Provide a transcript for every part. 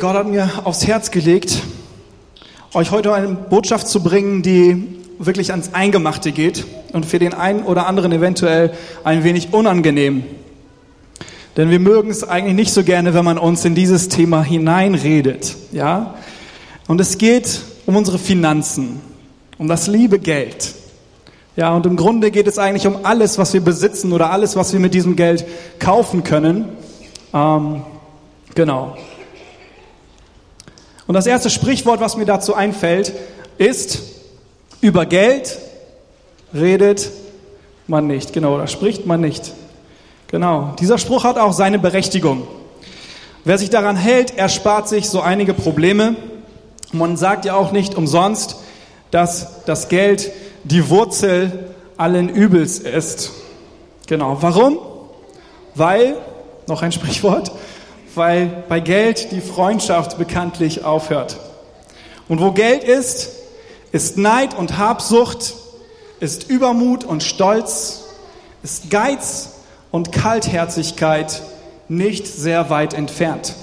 Gott hat mir aufs Herz gelegt, euch heute eine Botschaft zu bringen, die wirklich ans Eingemachte geht und für den einen oder anderen eventuell ein wenig unangenehm. Denn wir mögen es eigentlich nicht so gerne, wenn man uns in dieses Thema hineinredet, ja? Und es geht um unsere Finanzen, um das liebe Geld. Ja, und im Grunde geht es eigentlich um alles, was wir besitzen oder alles, was wir mit diesem Geld kaufen können. Ähm, genau. Und das erste Sprichwort, was mir dazu einfällt, ist, über Geld redet man nicht. Genau, da spricht man nicht. Genau, dieser Spruch hat auch seine Berechtigung. Wer sich daran hält, erspart sich so einige Probleme. Man sagt ja auch nicht umsonst, dass das Geld die Wurzel allen Übels ist. Genau, warum? Weil, noch ein Sprichwort, weil bei Geld die Freundschaft bekanntlich aufhört. Und wo Geld ist, ist Neid und Habsucht, ist Übermut und Stolz, ist Geiz und Kaltherzigkeit nicht sehr weit entfernt.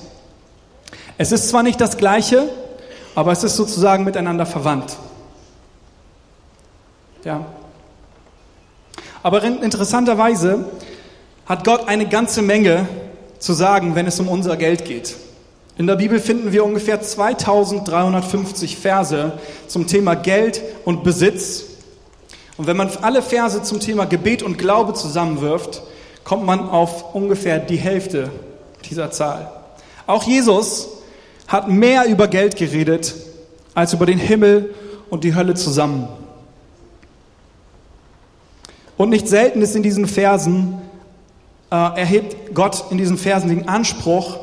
Es ist zwar nicht das Gleiche, aber es ist sozusagen miteinander verwandt. Ja. Aber interessanterweise hat Gott eine ganze Menge zu sagen, wenn es um unser Geld geht. In der Bibel finden wir ungefähr 2350 Verse zum Thema Geld und Besitz. Und wenn man alle Verse zum Thema Gebet und Glaube zusammenwirft, kommt man auf ungefähr die Hälfte dieser Zahl. Auch Jesus hat mehr über Geld geredet als über den Himmel und die Hölle zusammen. Und nicht selten ist in diesen Versen erhebt Gott in diesen Versen den Anspruch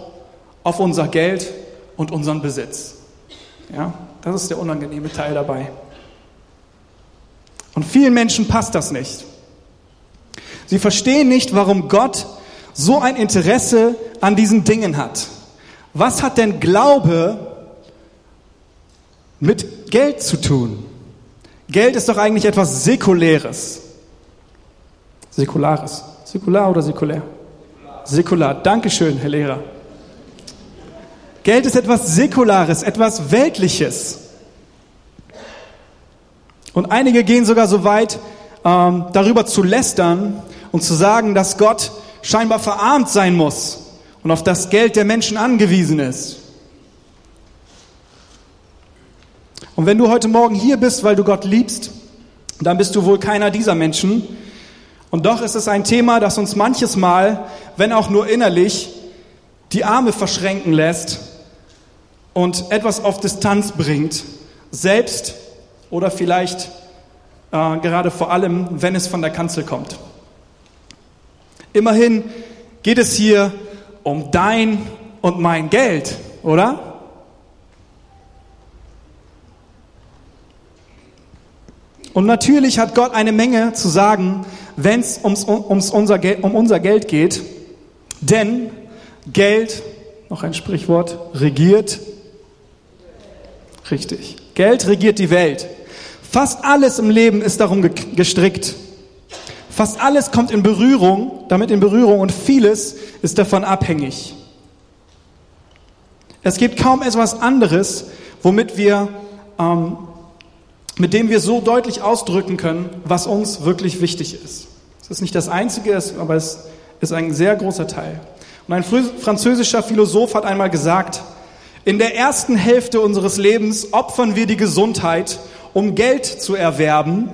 auf unser Geld und unseren Besitz. Ja, das ist der unangenehme Teil dabei. Und vielen Menschen passt das nicht. Sie verstehen nicht, warum Gott so ein Interesse an diesen Dingen hat. Was hat denn Glaube mit Geld zu tun? Geld ist doch eigentlich etwas Säkuläres. Säkulares. Säkular oder säkulär? Säkular. Dankeschön, Herr Lehrer. Geld ist etwas Säkulares, etwas Weltliches. Und einige gehen sogar so weit, ähm, darüber zu lästern und zu sagen, dass Gott scheinbar verarmt sein muss und auf das Geld der Menschen angewiesen ist. Und wenn du heute Morgen hier bist, weil du Gott liebst, dann bist du wohl keiner dieser Menschen, und doch ist es ein Thema, das uns manches Mal, wenn auch nur innerlich, die Arme verschränken lässt und etwas auf Distanz bringt, selbst oder vielleicht äh, gerade vor allem, wenn es von der Kanzel kommt. Immerhin geht es hier um dein und mein Geld, oder? Und natürlich hat Gott eine Menge zu sagen, wenn es ums, ums unser, um unser Geld geht. Denn Geld, noch ein Sprichwort, regiert. Richtig. Geld regiert die Welt. Fast alles im Leben ist darum gestrickt. Fast alles kommt in Berührung, damit in Berührung und vieles ist davon abhängig. Es gibt kaum etwas anderes, womit wir ähm, mit dem wir so deutlich ausdrücken können, was uns wirklich wichtig ist. Es ist nicht das Einzige, aber es ist ein sehr großer Teil. Und ein französischer Philosoph hat einmal gesagt, in der ersten Hälfte unseres Lebens opfern wir die Gesundheit, um Geld zu erwerben.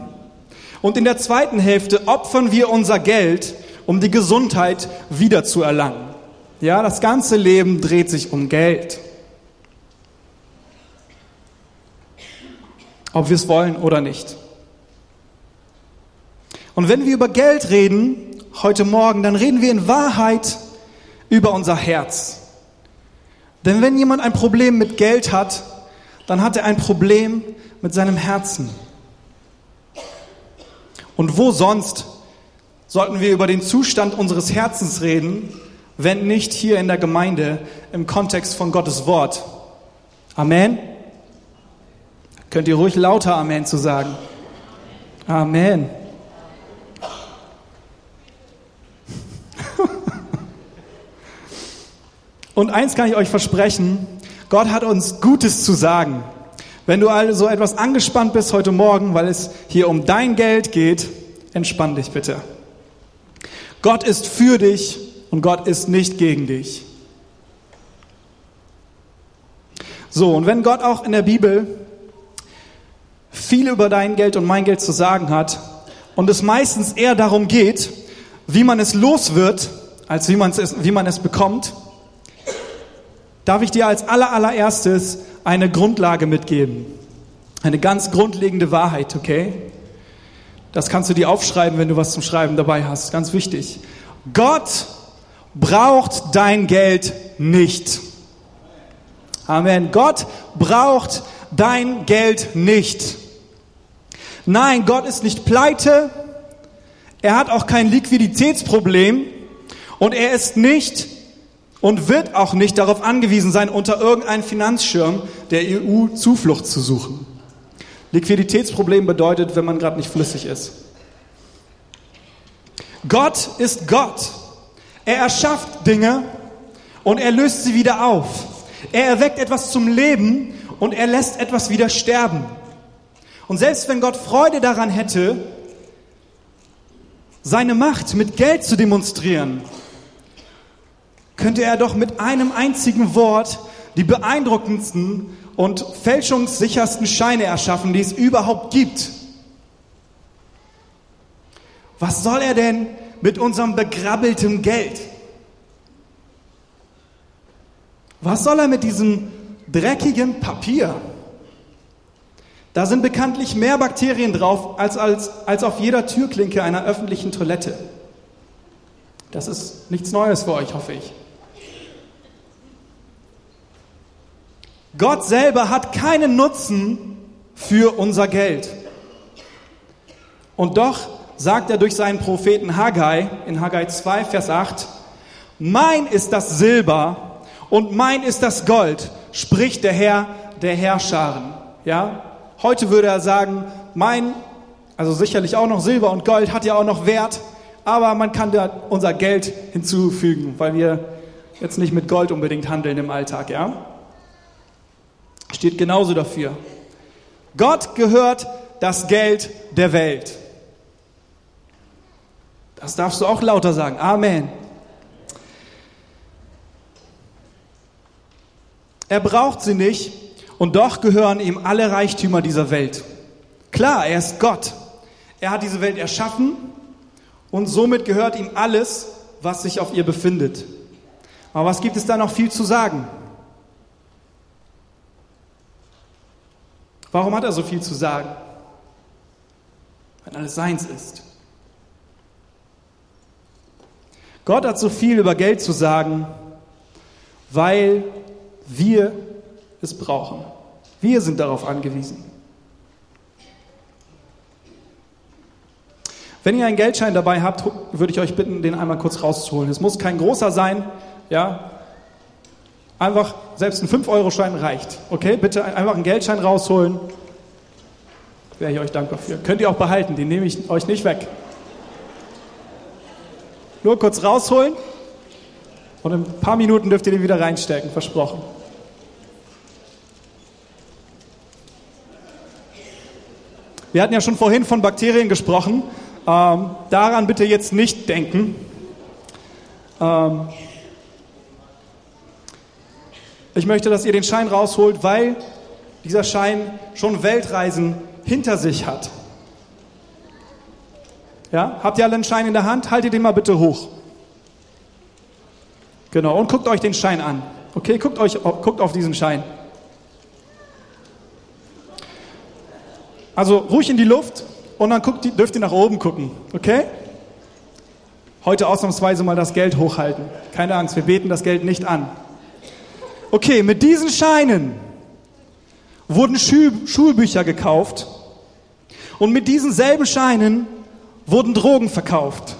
Und in der zweiten Hälfte opfern wir unser Geld, um die Gesundheit wiederzuerlangen. Ja, das ganze Leben dreht sich um Geld. Ob wir es wollen oder nicht. Und wenn wir über Geld reden, heute Morgen, dann reden wir in Wahrheit über unser Herz. Denn wenn jemand ein Problem mit Geld hat, dann hat er ein Problem mit seinem Herzen. Und wo sonst sollten wir über den Zustand unseres Herzens reden, wenn nicht hier in der Gemeinde im Kontext von Gottes Wort? Amen. Könnt ihr ruhig lauter Amen zu sagen? Amen. Und eins kann ich euch versprechen, Gott hat uns Gutes zu sagen. Wenn du also etwas angespannt bist heute Morgen, weil es hier um dein Geld geht, entspann dich bitte. Gott ist für dich und Gott ist nicht gegen dich. So, und wenn Gott auch in der Bibel viel über dein Geld und mein Geld zu sagen hat und es meistens eher darum geht, wie man es los wird, als wie, man es, wie man es bekommt, darf ich dir als allererstes eine Grundlage mitgeben. Eine ganz grundlegende Wahrheit, okay? Das kannst du dir aufschreiben, wenn du was zum Schreiben dabei hast. Ganz wichtig. Gott braucht dein Geld nicht. Amen. Gott braucht dein Geld nicht. Nein, Gott ist nicht pleite. Er hat auch kein Liquiditätsproblem. Und er ist nicht und wird auch nicht darauf angewiesen sein, unter irgendeinem Finanzschirm der EU Zuflucht zu suchen. Liquiditätsproblem bedeutet, wenn man gerade nicht flüssig ist. Gott ist Gott. Er erschafft Dinge und er löst sie wieder auf. Er erweckt etwas zum Leben und er lässt etwas wieder sterben. Und selbst wenn Gott Freude daran hätte, seine Macht mit Geld zu demonstrieren, könnte er doch mit einem einzigen Wort die beeindruckendsten und fälschungssichersten Scheine erschaffen, die es überhaupt gibt. Was soll er denn mit unserem begrabbelten Geld? Was soll er mit diesem dreckigen Papier? Da sind bekanntlich mehr Bakterien drauf als, als, als auf jeder Türklinke einer öffentlichen Toilette. Das ist nichts Neues für euch, hoffe ich. Gott selber hat keinen Nutzen für unser Geld. Und doch sagt er durch seinen Propheten Haggai in Haggai 2, Vers 8, mein ist das Silber und mein ist das Gold, spricht der Herr der Herrscharen. Ja? Heute würde er sagen, mein, also sicherlich auch noch Silber und Gold hat ja auch noch Wert, aber man kann da unser Geld hinzufügen, weil wir jetzt nicht mit Gold unbedingt handeln im Alltag, ja? steht genauso dafür. Gott gehört das Geld der Welt. Das darfst du auch lauter sagen. Amen. Er braucht sie nicht und doch gehören ihm alle Reichtümer dieser Welt. Klar, er ist Gott. Er hat diese Welt erschaffen und somit gehört ihm alles, was sich auf ihr befindet. Aber was gibt es da noch viel zu sagen? Warum hat er so viel zu sagen? Weil alles seins ist. Gott hat so viel über Geld zu sagen, weil wir es brauchen. Wir sind darauf angewiesen. Wenn ihr einen Geldschein dabei habt, würde ich euch bitten, den einmal kurz rauszuholen. Es muss kein großer sein, ja, Einfach, selbst ein 5-Euro-Schein reicht. Okay, bitte einfach einen Geldschein rausholen. Wäre ich euch dankbar für. Könnt ihr auch behalten, den nehme ich euch nicht weg. Nur kurz rausholen und in ein paar Minuten dürft ihr den wieder reinstecken, versprochen. Wir hatten ja schon vorhin von Bakterien gesprochen. Ähm, daran bitte jetzt nicht denken. Ähm, ich möchte, dass ihr den Schein rausholt, weil dieser Schein schon Weltreisen hinter sich hat. Ja, habt ihr alle einen Schein in der Hand? Haltet den mal bitte hoch. Genau, und guckt euch den Schein an. Okay, guckt, euch, guckt auf diesen Schein. Also ruhig in die Luft und dann guckt, dürft ihr nach oben gucken. Okay? Heute ausnahmsweise mal das Geld hochhalten. Keine Angst, wir beten das Geld nicht an. Okay, mit diesen Scheinen wurden Schul Schulbücher gekauft und mit diesen selben Scheinen wurden Drogen verkauft.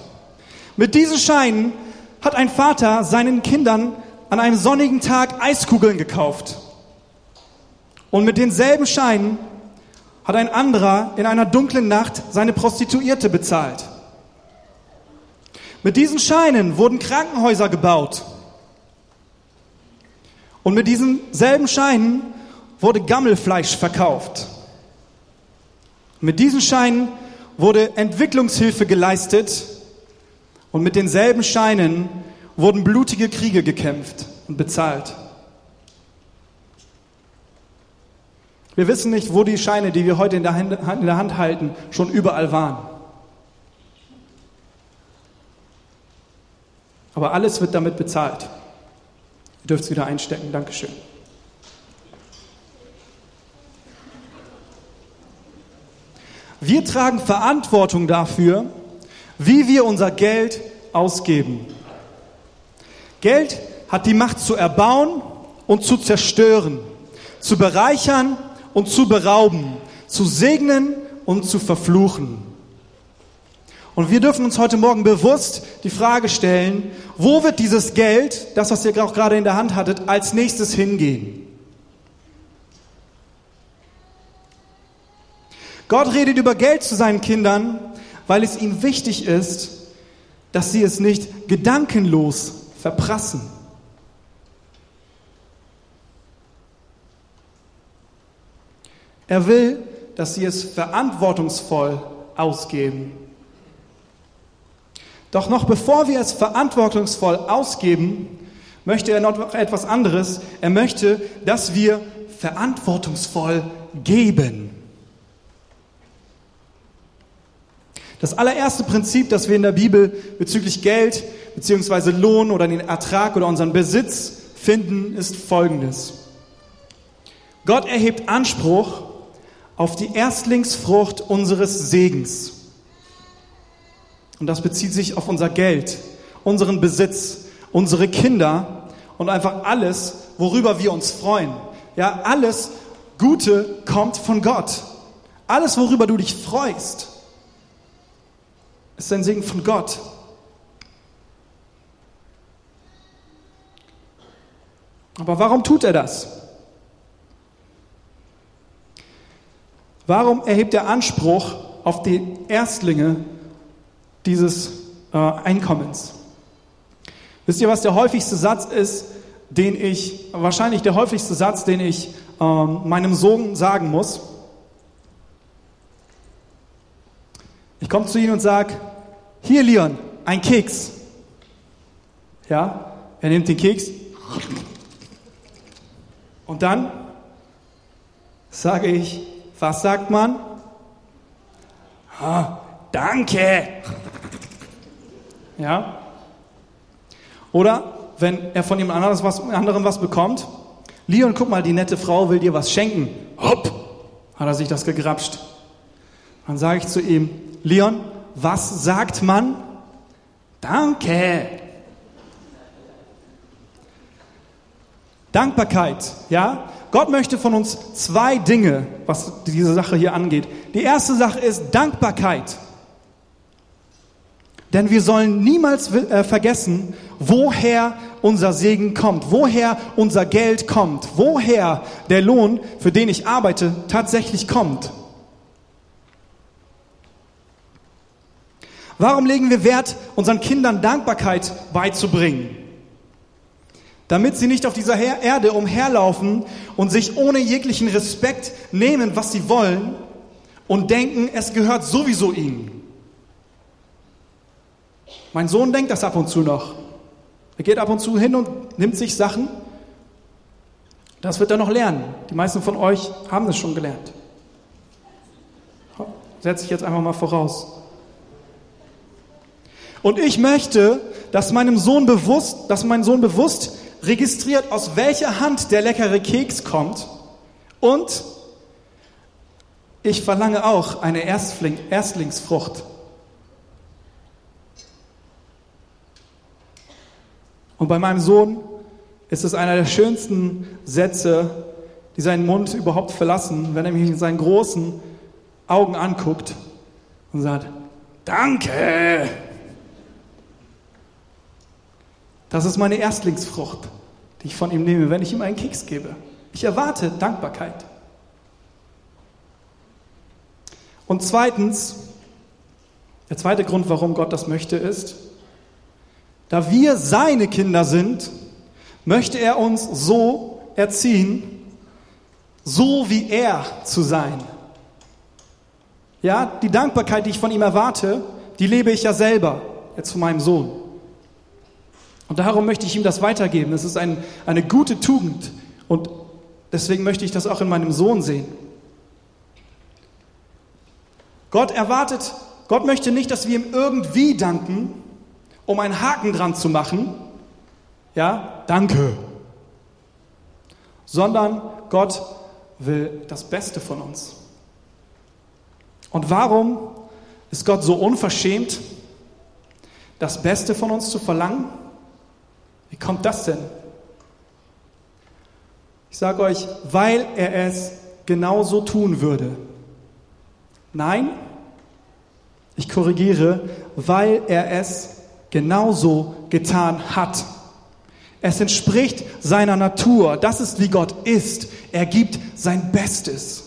Mit diesen Scheinen hat ein Vater seinen Kindern an einem sonnigen Tag Eiskugeln gekauft. Und mit denselben Scheinen hat ein anderer in einer dunklen Nacht seine Prostituierte bezahlt. Mit diesen Scheinen wurden Krankenhäuser gebaut Und mit diesen selben Scheinen wurde Gammelfleisch verkauft. Mit diesen Scheinen wurde Entwicklungshilfe geleistet und mit denselben Scheinen wurden blutige Kriege gekämpft und bezahlt. Wir wissen nicht, wo die Scheine, die wir heute in der Hand halten, schon überall waren. Aber alles wird damit bezahlt. Ihr dürft es wieder einstecken. Dankeschön. Wir tragen Verantwortung dafür, wie wir unser Geld ausgeben. Geld hat die Macht zu erbauen und zu zerstören, zu bereichern und zu berauben, zu segnen und zu verfluchen. Und wir dürfen uns heute Morgen bewusst die Frage stellen, wo wird dieses Geld, das, was ihr auch gerade in der Hand hattet, als nächstes hingehen? Gott redet über Geld zu seinen Kindern, weil es ihm wichtig ist, dass sie es nicht gedankenlos verprassen. Er will, dass sie es verantwortungsvoll ausgeben. Doch noch bevor wir es verantwortungsvoll ausgeben, möchte er noch etwas anderes. Er möchte, dass wir verantwortungsvoll geben. Das allererste Prinzip, das wir in der Bibel bezüglich Geld bzw. Lohn oder den Ertrag oder unseren Besitz finden, ist folgendes. Gott erhebt Anspruch auf die Erstlingsfrucht unseres Segens. Und das bezieht sich auf unser Geld, unseren Besitz, unsere Kinder und einfach alles, worüber wir uns freuen. Ja, alles Gute kommt von Gott. Alles, worüber du dich freust, ist ein Segen von Gott. Aber warum tut er das? Warum erhebt er Anspruch auf die Erstlinge dieses äh, Einkommens? Wisst ihr, was der häufigste Satz ist, den ich, wahrscheinlich der häufigste Satz, den ich ähm, meinem Sohn sagen muss? Ich komme zu ihm und sage, hier Leon, ein Keks. Ja, er nimmt den Keks. Und dann sage ich, was sagt man? Ah, danke. Ja? Oder wenn er von jemand anderes was, anderem was bekommt, Leon, guck mal, die nette Frau will dir was schenken. Hopp, hat er sich das gegrapscht. Dann sage ich zu ihm, Leon, was sagt man? Danke. Dankbarkeit, ja? Gott möchte von uns zwei Dinge, was diese Sache hier angeht. Die erste Sache ist Dankbarkeit. Denn wir sollen niemals äh, vergessen, woher unser Segen kommt, woher unser Geld kommt, woher der Lohn, für den ich arbeite, tatsächlich kommt. Warum legen wir Wert, unseren Kindern Dankbarkeit beizubringen? Damit sie nicht auf dieser Erde umherlaufen und sich ohne jeglichen Respekt nehmen, was sie wollen und denken, es gehört sowieso ihnen. Mein Sohn denkt das ab und zu noch. Er geht ab und zu hin und nimmt sich Sachen. Das wird er noch lernen. Die meisten von euch haben das schon gelernt. Setze ich jetzt einfach mal voraus. Und ich möchte, dass meinem Sohn bewusst, dass mein Sohn bewusst registriert, aus welcher Hand der leckere Keks kommt und ich verlange auch eine Erstling, Erstlingsfrucht. Und bei meinem Sohn ist es einer der schönsten Sätze, die seinen Mund überhaupt verlassen, wenn er mich mit seinen großen Augen anguckt und sagt, Danke. Das ist meine Erstlingsfrucht, die ich von ihm nehme, wenn ich ihm einen Keks gebe. Ich erwarte Dankbarkeit. Und zweitens, der zweite Grund, warum Gott das möchte, ist, da wir seine Kinder sind, möchte er uns so erziehen, so wie er zu sein. Ja, die Dankbarkeit, die ich von ihm erwarte, die lebe ich ja selber, jetzt von meinem Sohn. Und darum möchte ich ihm das weitergeben. Das ist ein, eine gute Tugend. Und deswegen möchte ich das auch in meinem Sohn sehen. Gott erwartet, Gott möchte nicht, dass wir ihm irgendwie danken, um einen Haken dran zu machen. Ja, danke. Sondern Gott will das Beste von uns. Und warum ist Gott so unverschämt, das Beste von uns zu verlangen? Wie kommt das denn? Ich sage euch, weil er es genauso tun würde. Nein, ich korrigiere, weil er es genauso getan hat. Es entspricht seiner Natur. Das ist, wie Gott ist. Er gibt sein Bestes.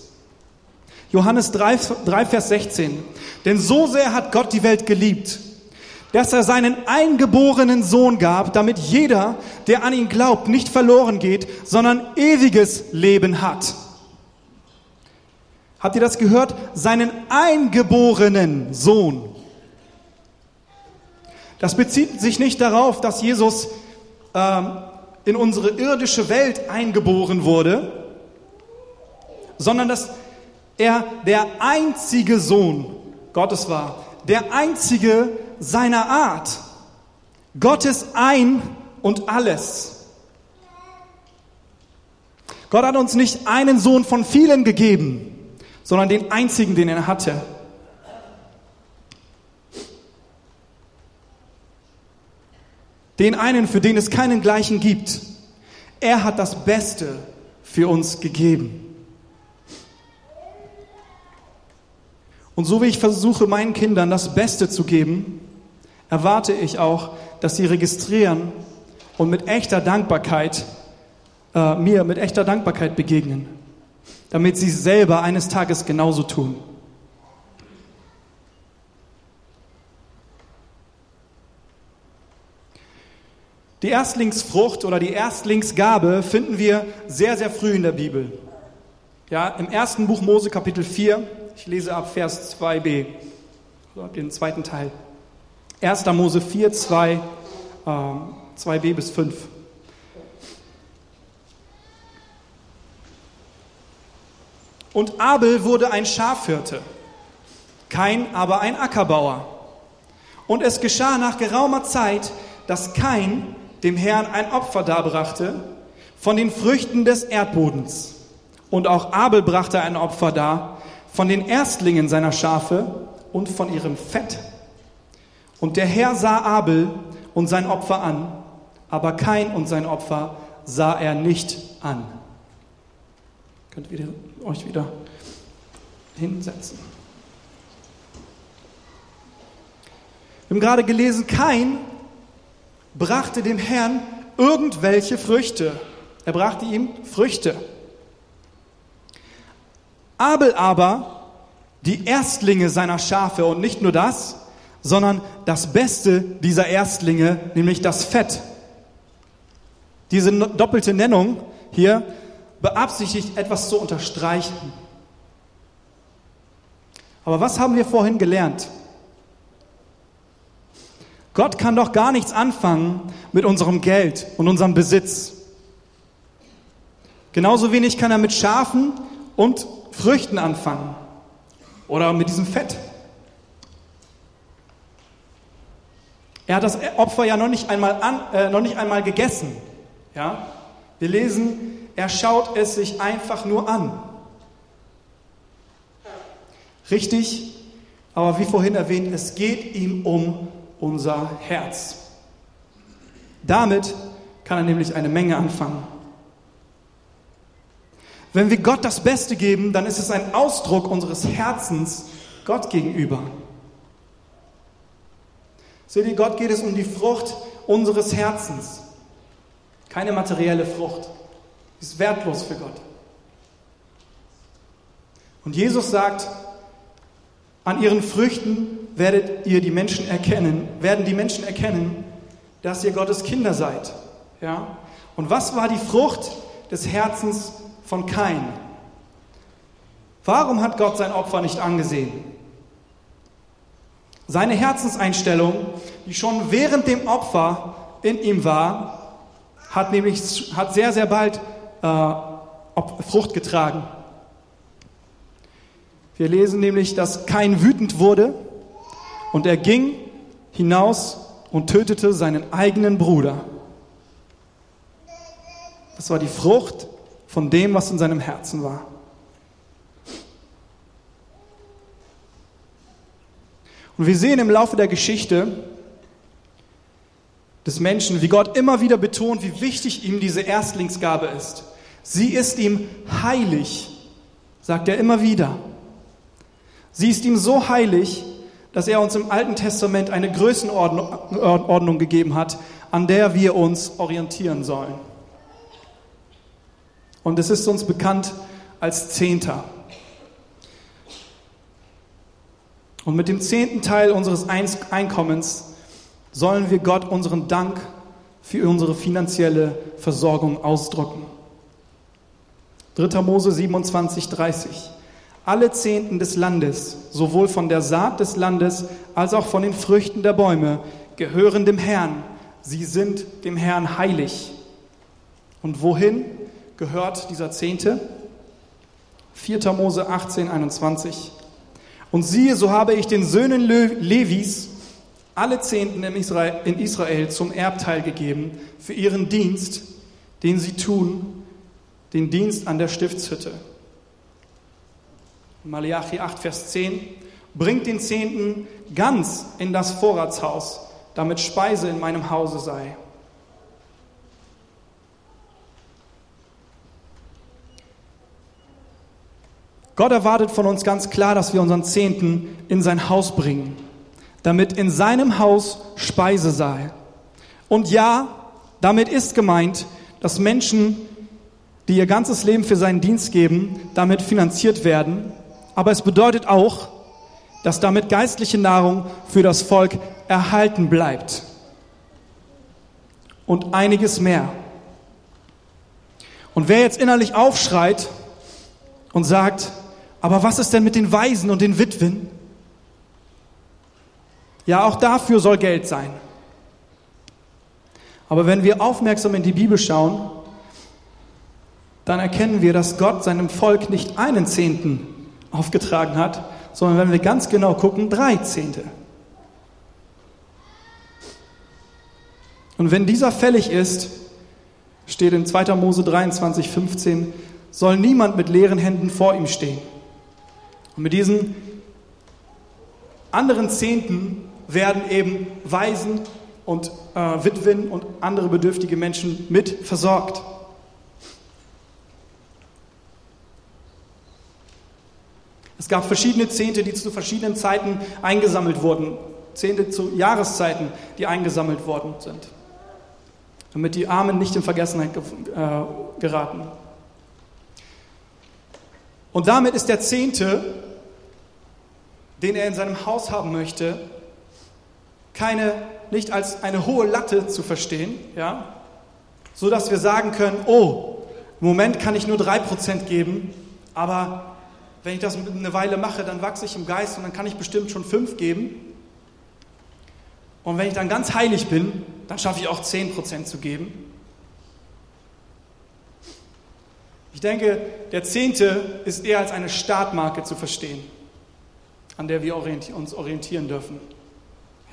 Johannes 3, 3, Vers 16. Denn so sehr hat Gott die Welt geliebt, dass er seinen eingeborenen Sohn gab, damit jeder, der an ihn glaubt, nicht verloren geht, sondern ewiges Leben hat. Habt ihr das gehört? Seinen eingeborenen Sohn. Das bezieht sich nicht darauf, dass Jesus ähm, in unsere irdische Welt eingeboren wurde, sondern dass er der einzige Sohn Gottes war, der einzige seiner Art. Gottes ein und alles. Gott hat uns nicht einen Sohn von vielen gegeben, sondern den einzigen, den er hatte. Den einen, für den es keinen gleichen gibt. Er hat das Beste für uns gegeben. Und so wie ich versuche, meinen Kindern das Beste zu geben, erwarte ich auch, dass sie registrieren und mit echter Dankbarkeit, äh, mir mit echter Dankbarkeit begegnen, damit sie selber eines Tages genauso tun. Die Erstlingsfrucht oder die Erstlingsgabe finden wir sehr, sehr früh in der Bibel. Ja, im ersten Buch Mose Kapitel 4, ich lese ab Vers 2b, also den zweiten Teil. 1. Mose 4, 2, äh, 2b bis 5. Und Abel wurde ein Schafhirte, Kain aber ein Ackerbauer. Und es geschah nach geraumer Zeit, dass Kain dem Herrn ein Opfer darbrachte von den Früchten des Erdbodens. Und auch Abel brachte ein Opfer dar von den Erstlingen seiner Schafe und von ihrem Fett. Und der Herr sah Abel und sein Opfer an, aber Kain und sein Opfer sah er nicht an. Könnt ihr euch wieder hinsetzen. Wir haben gerade gelesen, Kain brachte dem Herrn irgendwelche Früchte. Er brachte ihm Früchte. Abel aber die Erstlinge seiner Schafe und nicht nur das, sondern das Beste dieser Erstlinge, nämlich das Fett. Diese doppelte Nennung hier beabsichtigt, etwas zu unterstreichen. Aber was haben wir vorhin gelernt? Gott kann doch gar nichts anfangen mit unserem Geld und unserem Besitz. Genauso wenig kann er mit Schafen und Früchten anfangen oder mit diesem Fett. Er hat das Opfer ja noch nicht einmal, an, äh, noch nicht einmal gegessen. Ja? Wir lesen, er schaut es sich einfach nur an. Richtig, aber wie vorhin erwähnt, es geht ihm um unser Herz. Damit kann er nämlich eine Menge anfangen. Wenn wir Gott das Beste geben, dann ist es ein Ausdruck unseres Herzens Gott gegenüber. Seht ihr, Gott geht es um die Frucht unseres Herzens. Keine materielle Frucht. Ist wertlos für Gott. Und Jesus sagt, an ihren Früchten werdet ihr die Menschen erkennen, werden die Menschen erkennen, dass ihr Gottes Kinder seid. Ja? Und was war die Frucht des Herzens von Kain. Warum hat Gott sein Opfer nicht angesehen? Seine Herzenseinstellung, die schon während dem Opfer in ihm war, hat nämlich hat sehr, sehr bald äh, Frucht getragen. Wir lesen nämlich, dass Kain wütend wurde und er ging hinaus und tötete seinen eigenen Bruder. Das war die Frucht von dem, was in seinem Herzen war. Und wir sehen im Laufe der Geschichte des Menschen, wie Gott immer wieder betont, wie wichtig ihm diese Erstlingsgabe ist. Sie ist ihm heilig, sagt er immer wieder. Sie ist ihm so heilig, dass er uns im Alten Testament eine Größenordnung gegeben hat, an der wir uns orientieren sollen. Und es ist uns bekannt als Zehnter. Und mit dem zehnten Teil unseres Einkommens sollen wir Gott unseren Dank für unsere finanzielle Versorgung ausdrücken. 3. Mose 27, 30. Alle Zehnten des Landes, sowohl von der Saat des Landes als auch von den Früchten der Bäume, gehören dem Herrn. Sie sind dem Herrn heilig. Und wohin gehört dieser Zehnte? 4. Mose 18, 21. Und siehe, so habe ich den Söhnen Levis alle Zehnten in Israel zum Erbteil gegeben für ihren Dienst, den sie tun, den Dienst an der Stiftshütte. Malachi 8, Vers 10. Bringt den Zehnten ganz in das Vorratshaus, damit Speise in meinem Hause sei. Gott erwartet von uns ganz klar, dass wir unseren Zehnten in sein Haus bringen, damit in seinem Haus Speise sei. Und ja, damit ist gemeint, dass Menschen, die ihr ganzes Leben für seinen Dienst geben, damit finanziert werden. Aber es bedeutet auch, dass damit geistliche Nahrung für das Volk erhalten bleibt. Und einiges mehr. Und wer jetzt innerlich aufschreit und sagt, aber was ist denn mit den Waisen und den Witwen? Ja, auch dafür soll Geld sein. Aber wenn wir aufmerksam in die Bibel schauen, dann erkennen wir, dass Gott seinem Volk nicht einen Zehnten aufgetragen hat, sondern wenn wir ganz genau gucken, drei Zehnte. Und wenn dieser fällig ist, steht in 2. Mose 23, 15, soll niemand mit leeren Händen vor ihm stehen. Und mit diesen anderen Zehnten werden eben Waisen und äh, Witwen und andere bedürftige Menschen mit versorgt. Es gab verschiedene Zehnte, die zu verschiedenen Zeiten eingesammelt wurden. Zehnte zu Jahreszeiten, die eingesammelt worden sind. Damit die Armen nicht in Vergessenheit äh, geraten. Und damit ist der Zehnte, den er in seinem Haus haben möchte, keine, nicht als eine hohe Latte zu verstehen, ja, so dass wir sagen können, oh, im Moment kann ich nur drei Prozent geben, aber wenn ich das eine Weile mache, dann wachse ich im Geist und dann kann ich bestimmt schon fünf geben. Und wenn ich dann ganz heilig bin, dann schaffe ich auch zehn Prozent zu geben. Ich denke, der Zehnte ist eher als eine Startmarke zu verstehen, an der wir uns orientieren dürfen.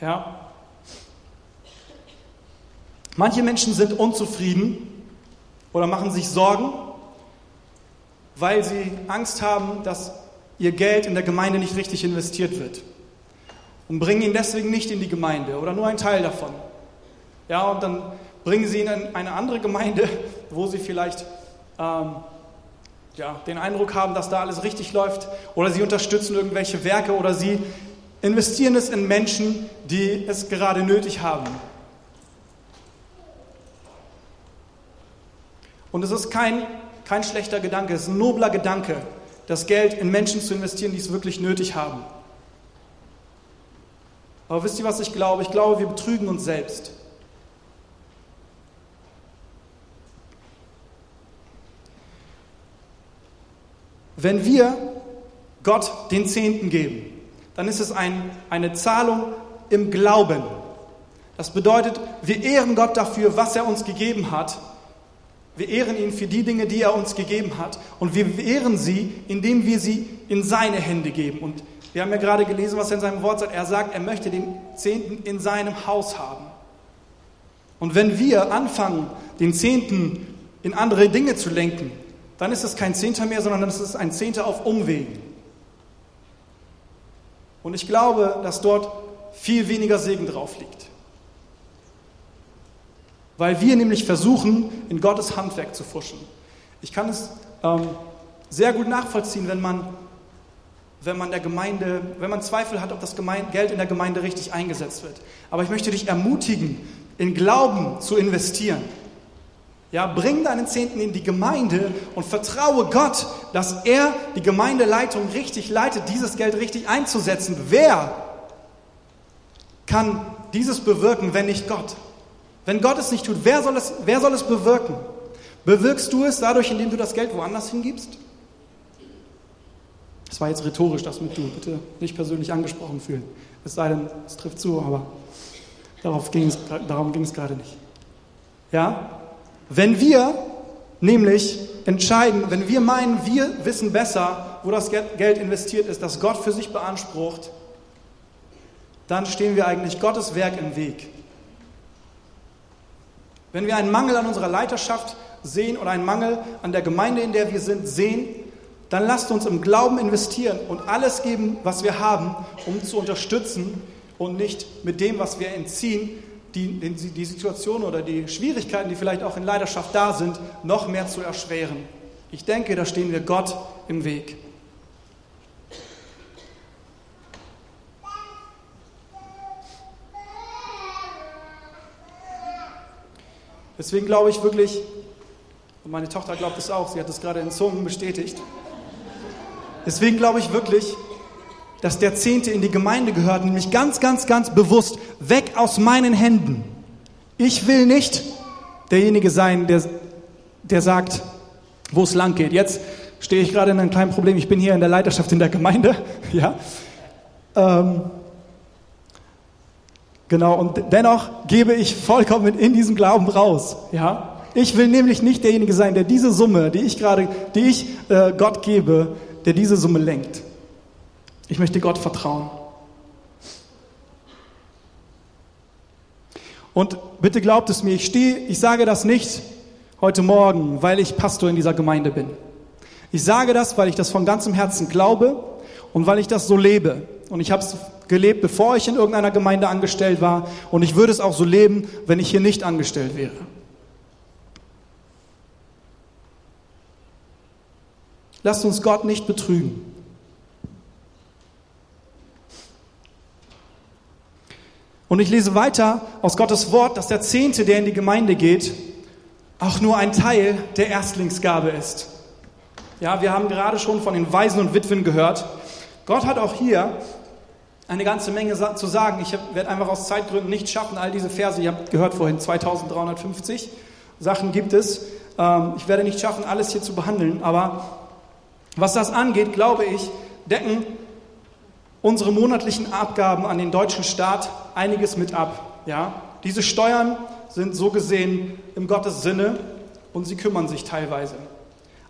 Ja? Manche Menschen sind unzufrieden oder machen sich Sorgen, weil sie Angst haben, dass ihr Geld in der Gemeinde nicht richtig investiert wird. Und bringen ihn deswegen nicht in die Gemeinde oder nur einen Teil davon. Ja, und dann bringen sie ihn in eine andere Gemeinde, wo sie vielleicht ähm, ja, den Eindruck haben, dass da alles richtig läuft, oder sie unterstützen irgendwelche Werke oder sie investieren es in Menschen, die es gerade nötig haben. Und es ist kein, kein schlechter Gedanke, es ist ein nobler Gedanke, das Geld in Menschen zu investieren, die es wirklich nötig haben. Aber wisst ihr, was ich glaube? Ich glaube, wir betrügen uns selbst. Wenn wir Gott den Zehnten geben, dann ist es ein, eine Zahlung im Glauben. Das bedeutet, wir ehren Gott dafür, was er uns gegeben hat. Wir ehren ihn für die Dinge, die er uns gegeben hat. Und wir ehren sie, indem wir sie in seine Hände geben. Und wir haben ja gerade gelesen, was er in seinem Wort sagt. Er sagt, er möchte den Zehnten in seinem Haus haben. Und wenn wir anfangen, den Zehnten in andere Dinge zu lenken, dann ist es kein Zehnter mehr, sondern dann ist es ein Zehnter auf Umwegen. Und ich glaube, dass dort viel weniger Segen drauf liegt. Weil wir nämlich versuchen, in Gottes Handwerk zu fuschen. Ich kann es ähm, sehr gut nachvollziehen, wenn man, wenn man der Gemeinde, wenn man Zweifel hat, ob das Gemeinde, Geld in der Gemeinde richtig eingesetzt wird. Aber ich möchte dich ermutigen, in Glauben zu investieren. Ja, bring deinen Zehnten in die Gemeinde und vertraue Gott, dass er die Gemeindeleitung richtig leitet, dieses Geld richtig einzusetzen. Wer kann dieses bewirken, wenn nicht Gott? Wenn Gott es nicht tut, wer soll es, wer soll es bewirken? Bewirkst du es dadurch, indem du das Geld woanders hingibst? Das war jetzt rhetorisch, das mit du. Bitte nicht persönlich angesprochen fühlen. Es sei denn, es trifft zu, aber darauf ging es, darum ging es gerade nicht. Ja? Wenn wir nämlich entscheiden, wenn wir meinen, wir wissen besser, wo das Geld investiert ist, das Gott für sich beansprucht, dann stehen wir eigentlich Gottes Werk im Weg. Wenn wir einen Mangel an unserer Leiterschaft sehen oder einen Mangel an der Gemeinde, in der wir sind, sehen, dann lasst uns im Glauben investieren und alles geben, was wir haben, um zu unterstützen und nicht mit dem, was wir entziehen, die, die Situation oder die Schwierigkeiten, die vielleicht auch in Leidenschaft da sind, noch mehr zu erschweren. Ich denke, da stehen wir Gott im Weg. Deswegen glaube ich wirklich, und meine Tochter glaubt es auch, sie hat es gerade in Zungen bestätigt, deswegen glaube ich wirklich, dass der Zehnte in die Gemeinde gehört, nämlich ganz, ganz, ganz bewusst, weg aus meinen Händen. Ich will nicht derjenige sein, der, der sagt, wo es lang geht. Jetzt stehe ich gerade in einem kleinen Problem. Ich bin hier in der Leiterschaft in der Gemeinde. Ja. Ähm, genau, und dennoch gebe ich vollkommen in diesem Glauben raus. Ja. Ich will nämlich nicht derjenige sein, der diese Summe, die ich gerade, die ich äh, Gott gebe, der diese Summe lenkt. Ich möchte Gott vertrauen. Und bitte glaubt es mir, ich stehe, ich sage das nicht heute Morgen, weil ich Pastor in dieser Gemeinde bin. Ich sage das, weil ich das von ganzem Herzen glaube und weil ich das so lebe. Und ich habe es gelebt, bevor ich in irgendeiner Gemeinde angestellt war. Und ich würde es auch so leben, wenn ich hier nicht angestellt wäre. Lasst uns Gott nicht betrügen. Und ich lese weiter aus Gottes Wort, dass der Zehnte, der in die Gemeinde geht, auch nur ein Teil der Erstlingsgabe ist. Ja, wir haben gerade schon von den Waisen und Witwen gehört. Gott hat auch hier eine ganze Menge zu sagen. Ich werde einfach aus Zeitgründen nicht schaffen, all diese Verse, ihr habt gehört vorhin, 2350 Sachen gibt es. Ähm, ich werde nicht schaffen, alles hier zu behandeln, aber was das angeht, glaube ich, decken unsere monatlichen Abgaben an den deutschen Staat einiges mit ab. Ja? Diese Steuern sind so gesehen im Gottes Sinne und sie kümmern sich teilweise.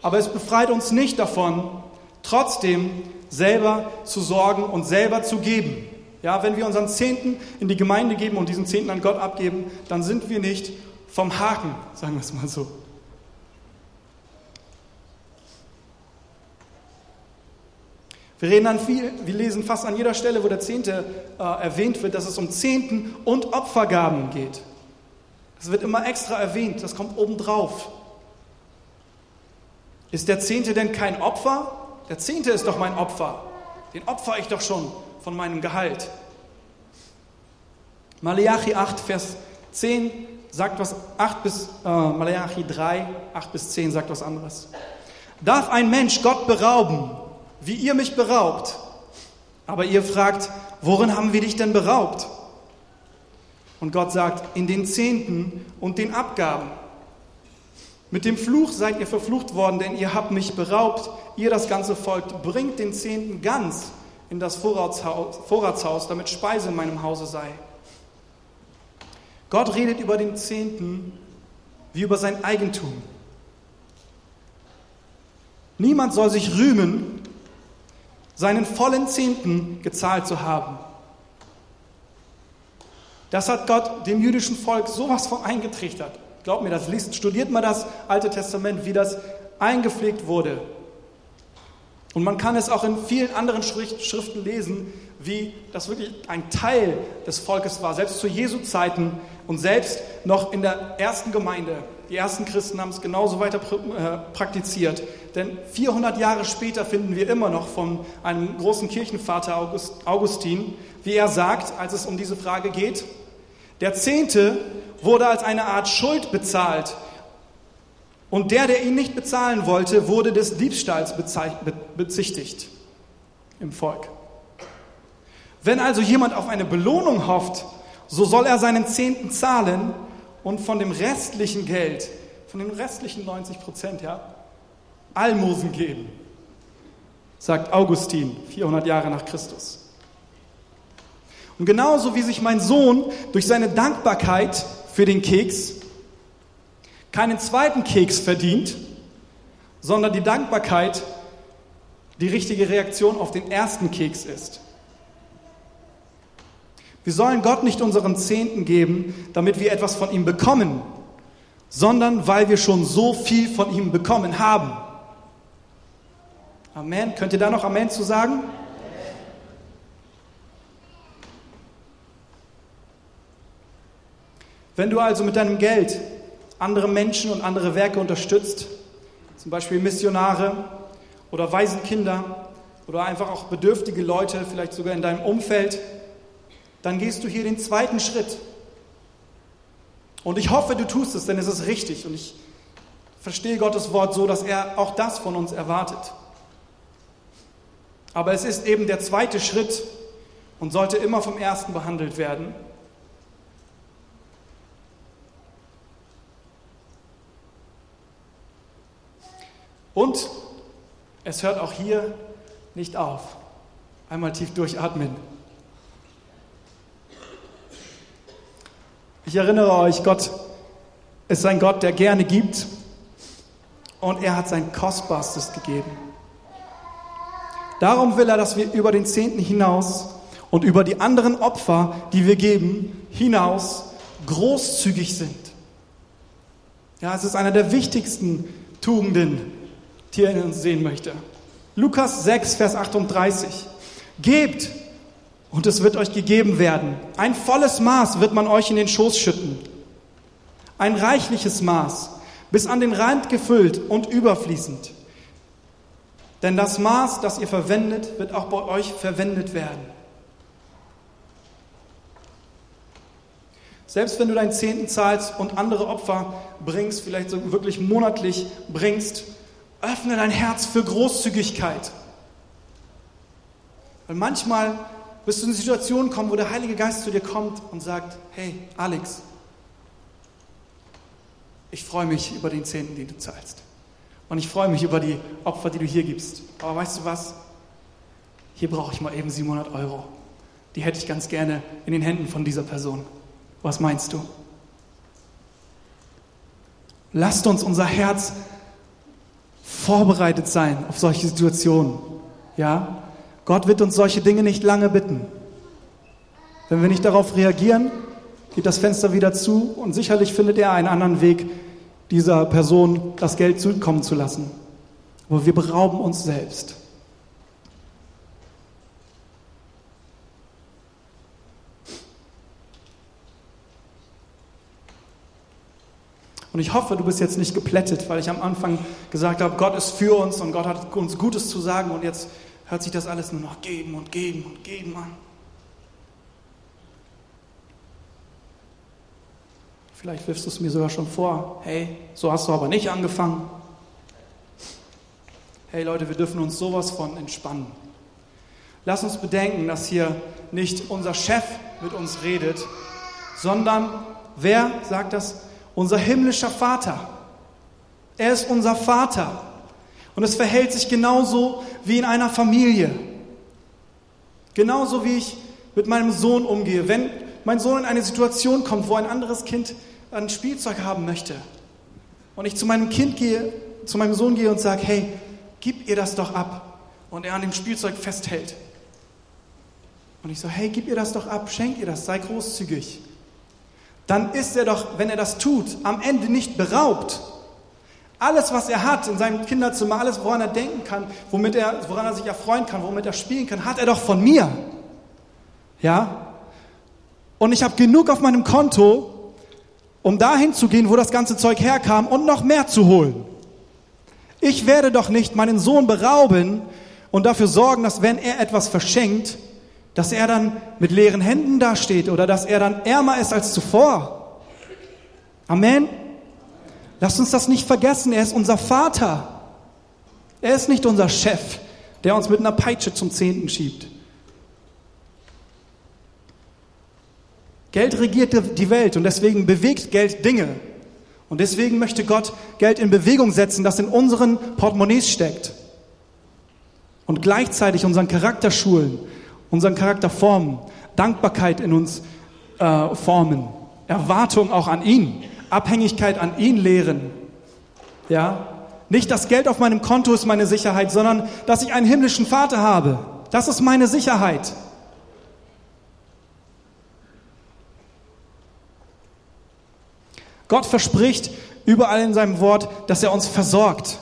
Aber es befreit uns nicht davon, trotzdem selber zu sorgen und selber zu geben. Ja, wenn wir unseren Zehnten in die Gemeinde geben und diesen Zehnten an Gott abgeben, dann sind wir nicht vom Haken, sagen wir es mal so. Wir reden dann viel, wir lesen fast an jeder Stelle, wo der Zehnte äh, erwähnt wird, dass es um Zehnten und Opfergaben geht. Das wird immer extra erwähnt, das kommt obendrauf. Ist der Zehnte denn kein Opfer? Der Zehnte ist doch mein Opfer. Den opfer ich doch schon von meinem Gehalt. Malachi 8, Vers 10 sagt was, 8 bis, äh, Malachi 3, 8 bis 10 sagt was anderes. Darf ein Mensch Gott berauben? Wie ihr mich beraubt. Aber ihr fragt, worin haben wir dich denn beraubt? Und Gott sagt, in den Zehnten und den Abgaben. Mit dem Fluch seid ihr verflucht worden, denn ihr habt mich beraubt, ihr das ganze Volk, bringt den Zehnten ganz in das Vorratshaus, damit Speise in meinem Hause sei. Gott redet über den Zehnten wie über sein Eigentum. Niemand soll sich rühmen, seinen vollen Zehnten gezahlt zu haben. Das hat Gott dem jüdischen Volk sowas von eingetrichtert. Glaubt mir das, liest, studiert mal das Alte Testament, wie das eingepflegt wurde. Und man kann es auch in vielen anderen Schriften lesen, wie das wirklich ein Teil des Volkes war, selbst zu Jesu Zeiten und selbst noch in der ersten Gemeinde. Die ersten Christen haben es genauso weiter äh, praktiziert. Denn 400 Jahre später finden wir immer noch von einem großen Kirchenvater Augustin, wie er sagt, als es um diese Frage geht, der Zehnte wurde als eine Art Schuld bezahlt. Und der, der ihn nicht bezahlen wollte, wurde des Diebstahls bezichtigt im Volk. Wenn also jemand auf eine Belohnung hofft, so soll er seinen Zehnten zahlen und von dem restlichen Geld, von den restlichen 90 Prozent, ja, Almosen geben, sagt Augustin, 400 Jahre nach Christus. Und genauso wie sich mein Sohn durch seine Dankbarkeit für den Keks keinen zweiten Keks verdient, sondern die Dankbarkeit die richtige Reaktion auf den ersten Keks ist. Wir sollen Gott nicht unseren Zehnten geben, damit wir etwas von ihm bekommen, sondern weil wir schon so viel von ihm bekommen haben. Amen. Könnt ihr da noch Amen zu sagen? Wenn du also mit deinem Geld andere Menschen und andere Werke unterstützt, zum Beispiel Missionare oder Waisenkinder oder einfach auch bedürftige Leute, vielleicht sogar in deinem Umfeld, dann gehst du hier den zweiten Schritt. Und ich hoffe, du tust es, denn es ist richtig. Und ich verstehe Gottes Wort so, dass er auch das von uns erwartet. Aber es ist eben der zweite Schritt und sollte immer vom ersten behandelt werden. Und es hört auch hier nicht auf. Einmal tief durchatmen. Ich erinnere euch, Gott ist ein Gott, der gerne gibt und er hat sein Kostbarstes gegeben. Darum will er, dass wir über den Zehnten hinaus und über die anderen Opfer, die wir geben, hinaus großzügig sind. Ja, es ist einer der wichtigsten Tugenden, die er in uns sehen möchte. Lukas 6, Vers 38. Gebt und es wird euch gegeben werden. Ein volles Maß wird man euch in den Schoß schütten. Ein reichliches Maß, bis an den Rand gefüllt und überfließend. Denn das Maß, das ihr verwendet, wird auch bei euch verwendet werden. Selbst wenn du deinen Zehnten zahlst und andere Opfer bringst, vielleicht so wirklich monatlich bringst, Öffne dein Herz für Großzügigkeit. Weil manchmal wirst du in eine Situation kommen, wo der Heilige Geist zu dir kommt und sagt, hey Alex, ich freue mich über den Zehnten, den du zahlst. Und ich freue mich über die Opfer, die du hier gibst. Aber weißt du was? Hier brauche ich mal eben 700 Euro. Die hätte ich ganz gerne in den Händen von dieser Person. Was meinst du? Lasst uns unser Herz vorbereitet sein auf solche Situationen. Ja? Gott wird uns solche Dinge nicht lange bitten. Wenn wir nicht darauf reagieren, geht das Fenster wieder zu und sicherlich findet er einen anderen Weg, dieser Person das Geld zukommen zu lassen. Aber wir berauben uns selbst. Und ich hoffe, du bist jetzt nicht geplättet, weil ich am Anfang gesagt habe, Gott ist für uns und Gott hat uns Gutes zu sagen und jetzt hört sich das alles nur noch geben und geben und geben an. Vielleicht wirfst du es mir sogar schon vor. Hey, so hast du aber nicht angefangen. Hey Leute, wir dürfen uns sowas von entspannen. Lass uns bedenken, dass hier nicht unser Chef mit uns redet, sondern wer sagt das? unser himmlischer Vater. Er ist unser Vater. Und es verhält sich genauso wie in einer Familie. Genauso wie ich mit meinem Sohn umgehe. Wenn mein Sohn in eine Situation kommt, wo ein anderes Kind ein Spielzeug haben möchte und ich zu meinem Kind gehe, zu meinem Sohn gehe und sage, hey, gib ihr das doch ab und er an dem Spielzeug festhält. Und ich so, hey, gib ihr das doch ab, schenk ihr das, sei großzügig. Dann ist er doch, wenn er das tut, am Ende nicht beraubt. Alles, was er hat in seinem Kinderzimmer, alles, woran er denken kann, womit er, woran er sich erfreuen kann, womit er spielen kann, hat er doch von mir. Ja? Und ich habe genug auf meinem Konto, um dahin zu gehen, wo das ganze Zeug herkam und noch mehr zu holen. Ich werde doch nicht meinen Sohn berauben und dafür sorgen, dass wenn er etwas verschenkt, dass er dann mit leeren Händen dasteht oder dass er dann ärmer ist als zuvor. Amen. Lasst uns das nicht vergessen, er ist unser Vater. Er ist nicht unser Chef, der uns mit einer Peitsche zum Zehnten schiebt. Geld regiert die Welt und deswegen bewegt Geld Dinge. Und deswegen möchte Gott Geld in Bewegung setzen, das in unseren Portemonnaies steckt. Und gleichzeitig unseren Charakter schulen, unseren Charakter formen, Dankbarkeit in uns äh, formen, Erwartung auch an ihn, Abhängigkeit an ihn lehren. Ja? Nicht das Geld auf meinem Konto ist meine Sicherheit, sondern dass ich einen himmlischen Vater habe. Das ist meine Sicherheit. Gott verspricht überall in seinem Wort, dass er uns versorgt.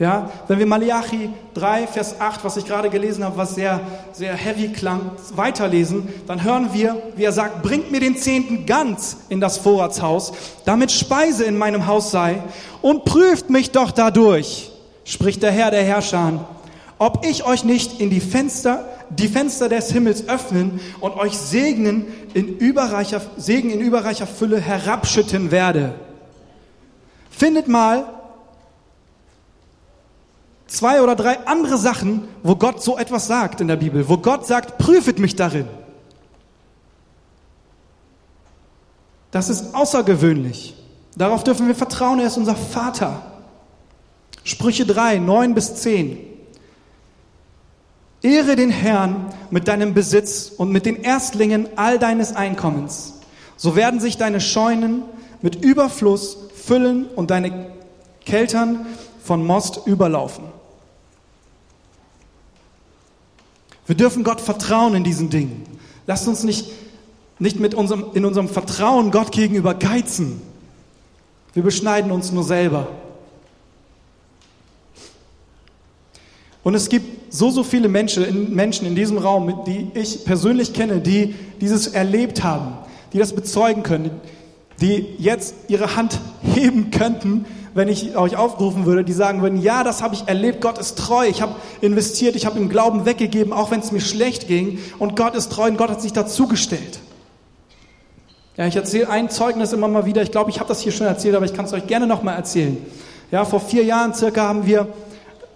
Ja, wenn wir Malachi 3, Vers 8, was ich gerade gelesen habe, was sehr, sehr heavy klang, weiterlesen, dann hören wir, wie er sagt, bringt mir den Zehnten ganz in das Vorratshaus, damit Speise in meinem Haus sei und prüft mich doch dadurch, spricht der Herr der Herrscher, ob ich euch nicht in die Fenster, die Fenster des Himmels öffnen und euch segnen in überreicher, Segen in überreicher Fülle herabschütten werde. Findet mal zwei oder drei andere Sachen, wo Gott so etwas sagt in der Bibel, wo Gott sagt, prüfet mich darin. Das ist außergewöhnlich. Darauf dürfen wir vertrauen, er ist unser Vater. Sprüche 3, 9 bis 10. Ehre den Herrn mit deinem Besitz und mit den Erstlingen all deines Einkommens. So werden sich deine Scheunen mit Überfluss füllen und deine Keltern von Most überlaufen. Wir dürfen Gott vertrauen in diesen Dingen. Lasst uns nicht, nicht mit unserem, in unserem Vertrauen Gott gegenüber geizen. Wir beschneiden uns nur selber. Und es gibt so, so viele Menschen in, Menschen in diesem Raum, die ich persönlich kenne, die dieses erlebt haben, die das bezeugen können, die jetzt ihre Hand heben könnten wenn ich euch aufrufen würde, die sagen würden, ja, das habe ich erlebt, Gott ist treu, ich habe investiert, ich habe im Glauben weggegeben, auch wenn es mir schlecht ging und Gott ist treu und Gott hat sich dazugestellt. Ja, ich erzähle ein Zeugnis immer mal wieder, ich glaube, ich habe das hier schon erzählt, aber ich kann es euch gerne nochmal erzählen. Ja, vor vier Jahren circa haben wir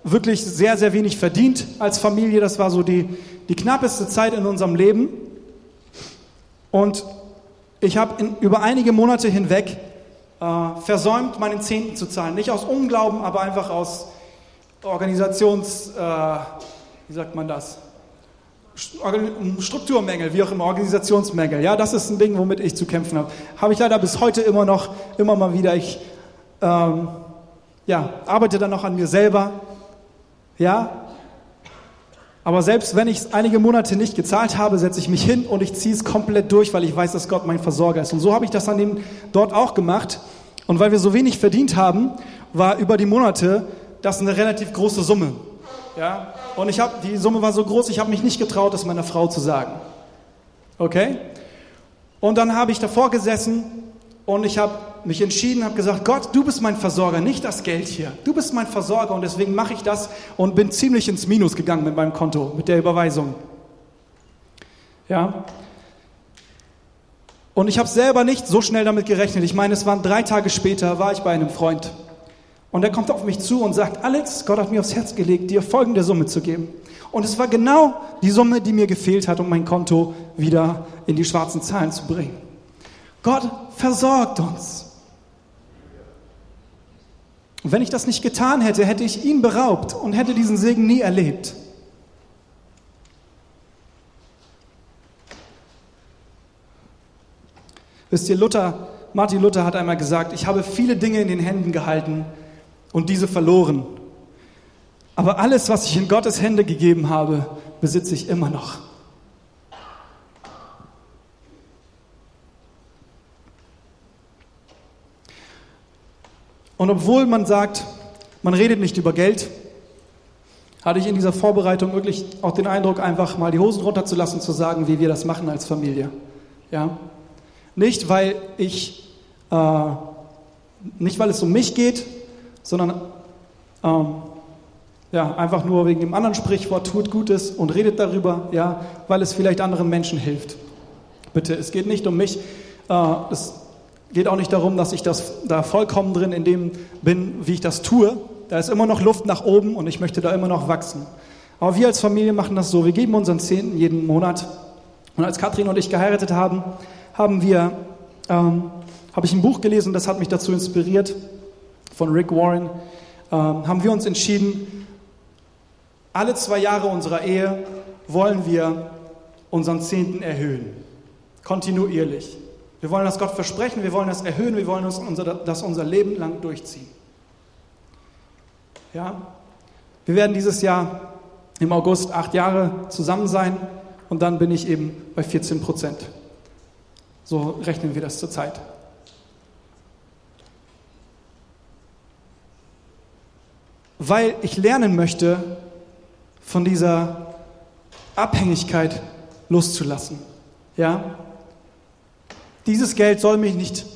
wirklich sehr, sehr wenig verdient als Familie, das war so die, die knappeste Zeit in unserem Leben und ich habe über einige Monate hinweg äh, versäumt, meinen Zehnten zu zahlen. Nicht aus Unglauben, aber einfach aus Organisations, äh, wie sagt man das? Strukturmängel, wie auch immer, Organisationsmängel. Ja, das ist ein Ding, womit ich zu kämpfen habe. Habe ich leider bis heute immer noch, immer mal wieder. Ich ähm, ja, arbeite dann noch an mir selber. Ja, aber selbst wenn ich es einige Monate nicht gezahlt habe, setze ich mich hin und ich ziehe es komplett durch, weil ich weiß, dass Gott mein Versorger ist. Und so habe ich das dann eben dort auch gemacht. Und weil wir so wenig verdient haben, war über die Monate das eine relativ große Summe. Ja? Und ich habe, die Summe war so groß, ich habe mich nicht getraut, das meiner Frau zu sagen. Okay? Und dann habe ich davor gesessen und ich habe mich entschieden, habe gesagt, Gott, du bist mein Versorger, nicht das Geld hier. Du bist mein Versorger und deswegen mache ich das und bin ziemlich ins Minus gegangen mit meinem Konto, mit der Überweisung. Ja. Und ich habe selber nicht so schnell damit gerechnet. Ich meine, es waren drei Tage später, war ich bei einem Freund. Und er kommt auf mich zu und sagt, Alex, Gott hat mir aufs Herz gelegt, dir folgende Summe zu geben. Und es war genau die Summe, die mir gefehlt hat, um mein Konto wieder in die schwarzen Zahlen zu bringen. Gott versorgt uns. Und wenn ich das nicht getan hätte, hätte ich ihn beraubt und hätte diesen Segen nie erlebt. Wisst ihr, Luther, Martin Luther hat einmal gesagt, ich habe viele Dinge in den Händen gehalten und diese verloren. Aber alles, was ich in Gottes Hände gegeben habe, besitze ich immer noch. Und obwohl man sagt, man redet nicht über Geld, hatte ich in dieser Vorbereitung wirklich auch den Eindruck, einfach mal die Hosen runterzulassen, zu sagen, wie wir das machen als Familie. Ja? Nicht, weil ich, äh, nicht weil es um mich geht, sondern ähm, ja, einfach nur wegen dem anderen Sprichwort, tut Gutes und redet darüber, ja, weil es vielleicht anderen Menschen hilft. Bitte, es geht nicht um mich. Äh, es geht auch nicht darum, dass ich das da vollkommen drin in dem bin, wie ich das tue. Da ist immer noch Luft nach oben und ich möchte da immer noch wachsen. Aber wir als Familie machen das so. Wir geben unseren Zehnten jeden Monat. Und als Katrin und ich geheiratet haben, haben wir, ähm, habe ich ein Buch gelesen, das hat mich dazu inspiriert, von Rick Warren, ähm, haben wir uns entschieden, alle zwei Jahre unserer Ehe wollen wir unseren Zehnten erhöhen. Kontinuierlich. Wir wollen das Gott versprechen, wir wollen das erhöhen, wir wollen das unser, das unser Leben lang durchziehen. Ja? Wir werden dieses Jahr im August acht Jahre zusammen sein und dann bin ich eben bei 14 Prozent. So rechnen wir das zurzeit. Weil ich lernen möchte, von dieser Abhängigkeit loszulassen. Ja? Dieses Geld soll mich nicht,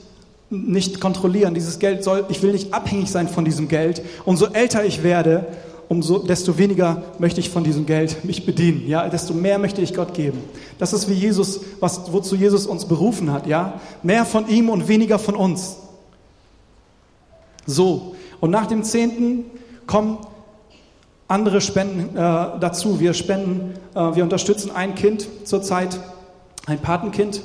nicht kontrollieren. Dieses Geld soll, ich will nicht abhängig sein von diesem Geld. Umso älter ich werde, umso desto weniger möchte ich von diesem Geld mich bedienen. Ja, desto mehr möchte ich Gott geben. Das ist wie Jesus, was, wozu Jesus uns berufen hat. Ja, mehr von ihm und weniger von uns. So. Und nach dem Zehnten kommen andere Spenden äh, dazu. Wir spenden, äh, wir unterstützen ein Kind zurzeit, ein Patenkind.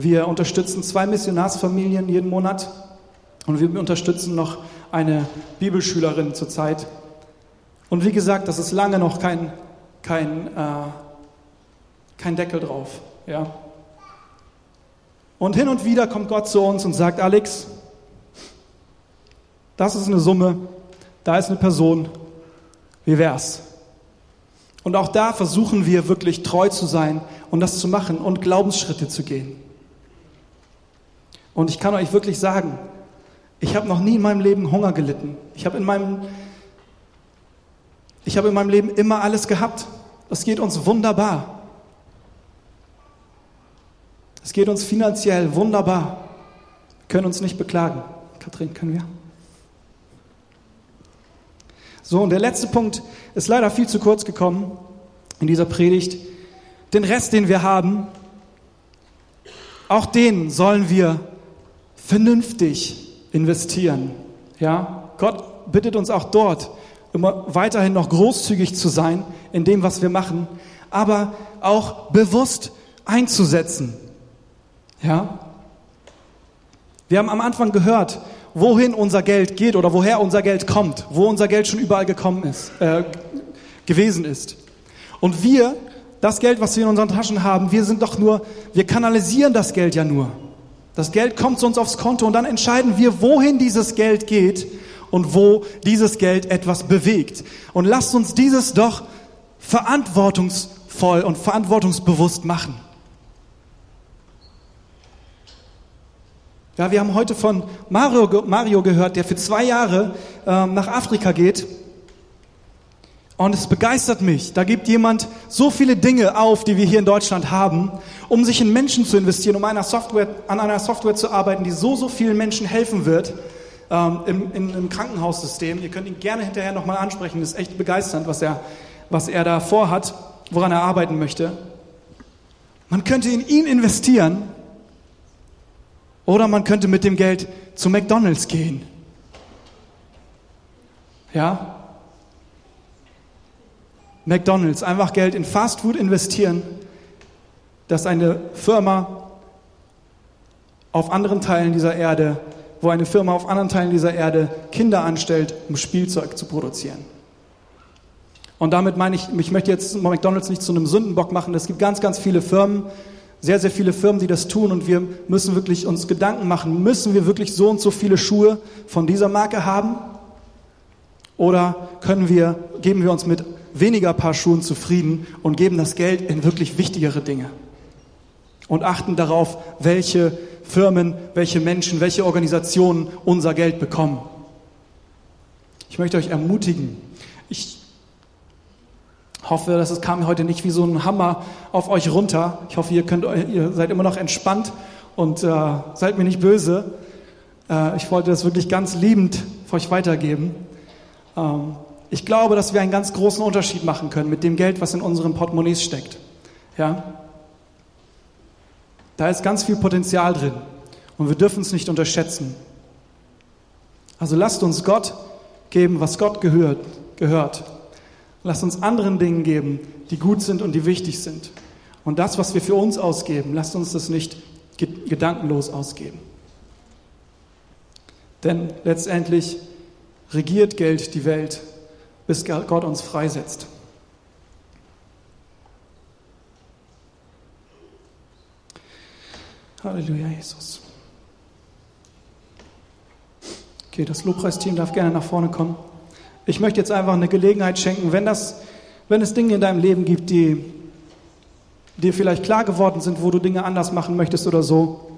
Wir unterstützen zwei Missionarsfamilien jeden Monat und wir unterstützen noch eine Bibelschülerin zurzeit. Und wie gesagt, das ist lange noch kein, kein, äh, kein Deckel drauf. Ja. Und hin und wieder kommt Gott zu uns und sagt, Alex, das ist eine Summe, da ist eine Person, wie wär's? Und auch da versuchen wir wirklich treu zu sein und das zu machen und Glaubensschritte zu gehen. Und ich kann euch wirklich sagen, ich habe noch nie in meinem Leben Hunger gelitten. Ich habe in meinem ich habe in meinem Leben immer alles gehabt. Das geht uns wunderbar. Es geht uns finanziell wunderbar. Wir können uns nicht beklagen. Kathrin, können wir? So, und der letzte Punkt ist leider viel zu kurz gekommen in dieser Predigt. Den Rest, den wir haben, auch den sollen wir vernünftig investieren. Ja, Gott bittet uns auch dort, immer weiterhin noch großzügig zu sein in dem, was wir machen, aber auch bewusst einzusetzen. Ja? Wir haben am Anfang gehört, wohin unser Geld geht oder woher unser Geld kommt, wo unser Geld schon überall gekommen ist, äh, gewesen ist. Und wir, das Geld, was wir in unseren Taschen haben, wir sind doch nur, wir kanalisieren das Geld ja nur. Das Geld kommt zu uns aufs Konto und dann entscheiden wir, wohin dieses Geld geht und wo dieses Geld etwas bewegt. Und lasst uns dieses doch verantwortungsvoll und verantwortungsbewusst machen. Ja, wir haben heute von Mario, Mario gehört, der für zwei Jahre ähm, nach Afrika geht und es begeistert mich. Da gibt jemand so viele Dinge auf, die wir hier in Deutschland haben, um sich in Menschen zu investieren, um einer Software, an einer Software zu arbeiten, die so, so vielen Menschen helfen wird ähm, im, im, im Krankenhaussystem. Ihr könnt ihn gerne hinterher nochmal ansprechen. Das ist echt begeisternd, was er, was er da vorhat, woran er arbeiten möchte. Man könnte in ihn investieren oder man könnte mit dem Geld zu McDonald's gehen. Ja, McDonald's, einfach Geld in Fastfood investieren, dass eine Firma auf anderen Teilen dieser Erde wo eine Firma auf anderen Teilen dieser Erde Kinder anstellt, um Spielzeug zu produzieren. Und damit meine ich, ich möchte jetzt McDonald's nicht zu einem Sündenbock machen. Es gibt ganz, ganz viele Firmen, sehr, sehr viele Firmen, die das tun und wir müssen wirklich uns Gedanken machen, müssen wir wirklich so und so viele Schuhe von dieser Marke haben? Oder können wir, geben wir uns mit weniger Paar Schuhen zufrieden und geben das Geld in wirklich wichtigere Dinge? Und achten darauf, welche Firmen, welche Menschen, welche Organisationen unser Geld bekommen. Ich möchte euch ermutigen. Ich hoffe, dass es kam heute nicht wie so ein Hammer auf euch runter. Ich hoffe, ihr, könnt, ihr seid immer noch entspannt und äh, seid mir nicht böse. Äh, ich wollte das wirklich ganz liebend für euch weitergeben. Ähm, ich glaube, dass wir einen ganz großen Unterschied machen können mit dem Geld, was in unseren Portemonnaies steckt. Ja? Da ist ganz viel Potenzial drin und wir dürfen es nicht unterschätzen. Also lasst uns Gott geben, was Gott gehört. gehört. Lasst uns anderen Dingen geben, die gut sind und die wichtig sind. Und das, was wir für uns ausgeben, lasst uns das nicht gedankenlos ausgeben. Denn letztendlich regiert Geld die Welt, bis Gott uns freisetzt. Halleluja, Jesus. Okay, das Lobpreisteam darf gerne nach vorne kommen. Ich möchte jetzt einfach eine Gelegenheit schenken, wenn, das, wenn es Dinge in deinem Leben gibt, die dir vielleicht klar geworden sind, wo du Dinge anders machen möchtest oder so,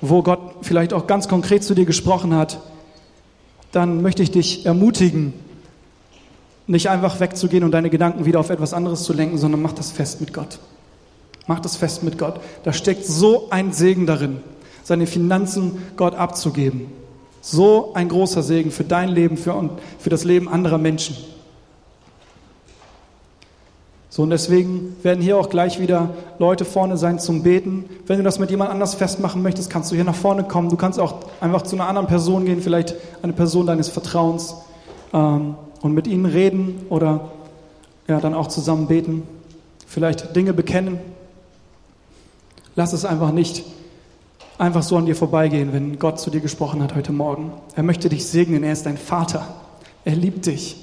wo Gott vielleicht auch ganz konkret zu dir gesprochen hat, dann möchte ich dich ermutigen, nicht einfach wegzugehen und deine Gedanken wieder auf etwas anderes zu lenken, sondern mach das fest mit Gott. Mach das fest mit Gott. Da steckt so ein Segen darin, seine Finanzen Gott abzugeben. So ein großer Segen für dein Leben für, und für das Leben anderer Menschen. So, und deswegen werden hier auch gleich wieder Leute vorne sein zum Beten. Wenn du das mit jemand anders festmachen möchtest, kannst du hier nach vorne kommen. Du kannst auch einfach zu einer anderen Person gehen, vielleicht eine Person deines Vertrauens, ähm, und mit ihnen reden oder ja, dann auch zusammen beten. Vielleicht Dinge bekennen. Lass es einfach nicht einfach so an dir vorbeigehen, wenn Gott zu dir gesprochen hat heute Morgen. Er möchte dich segnen, er ist dein Vater. Er liebt dich.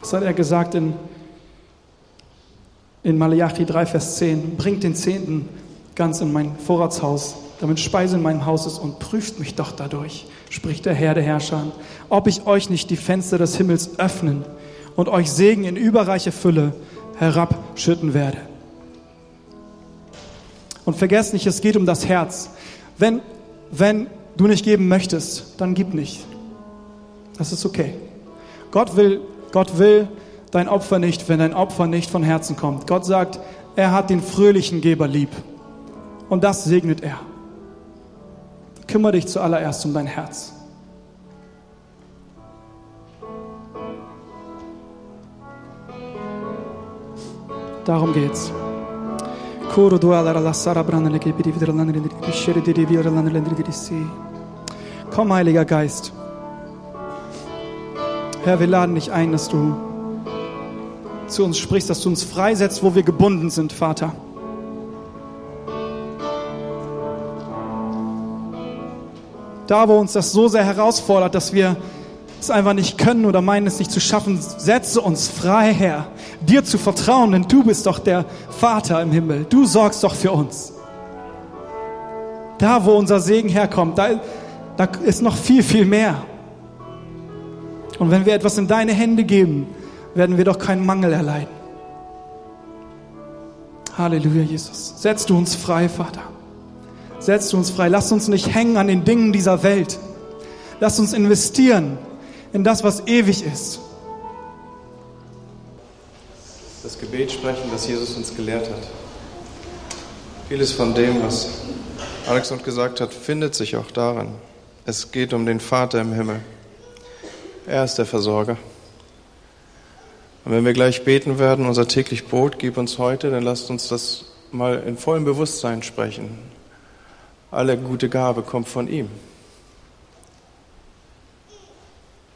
Was hat er gesagt in, in Malachi 3, Vers 10? Bringt den Zehnten ganz in mein Vorratshaus, damit Speise in meinem Haus ist und prüft mich doch dadurch, spricht der Herr der Herrscher, ob ich euch nicht die Fenster des Himmels öffnen und euch Segen in überreiche Fülle herabschütten werde. Und vergesst nicht, es geht um das Herz. Wenn, wenn du nicht geben möchtest, dann gib nicht. Das ist okay. Gott will, Gott will dein Opfer nicht, wenn dein Opfer nicht von Herzen kommt. Gott sagt, er hat den fröhlichen Geber lieb. Und das segnet er. Kümmere dich zuallererst um dein Herz. Darum geht's. Komm, Heiliger Geist. Herr, wir laden dich ein, dass du zu uns sprichst, dass du uns freisetzt, wo wir gebunden sind, Vater. Da, wo uns das so sehr herausfordert, dass wir es einfach nicht können oder meinen es nicht zu schaffen, setze uns frei, Herr, dir zu vertrauen, denn du bist doch der Vater im Himmel. Du sorgst doch für uns. Da, wo unser Segen herkommt, da, da ist noch viel, viel mehr. Und wenn wir etwas in deine Hände geben, werden wir doch keinen Mangel erleiden. Halleluja, Jesus. Setz du uns frei, Vater. Setz du uns frei. Lass uns nicht hängen an den Dingen dieser Welt. Lass uns investieren in das, was ewig ist. Das Gebet sprechen, das Jesus uns gelehrt hat. Vieles von dem, was Alex uns gesagt hat, findet sich auch darin. Es geht um den Vater im Himmel. Er ist der Versorger. Und wenn wir gleich beten werden, unser täglich Brot gib uns heute, dann lasst uns das mal in vollem Bewusstsein sprechen. Alle gute Gabe kommt von ihm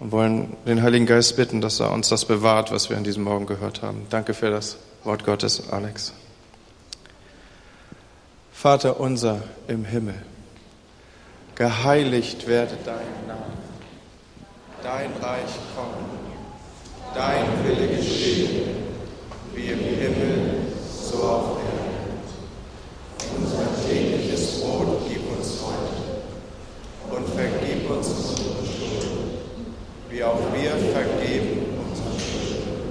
und wollen den Heiligen Geist bitten, dass er uns das bewahrt, was wir an diesem Morgen gehört haben. Danke für das Wort Gottes, Alex. Vater unser im Himmel, geheiligt werde dein Name, dein Reich komme, dein Wille geschehe, wie im Himmel, so auf Erden. Unser tägliches Brot gib uns heute und vergib uns unsere Schuld, wie auch wir vergeben unseren Schuldigen.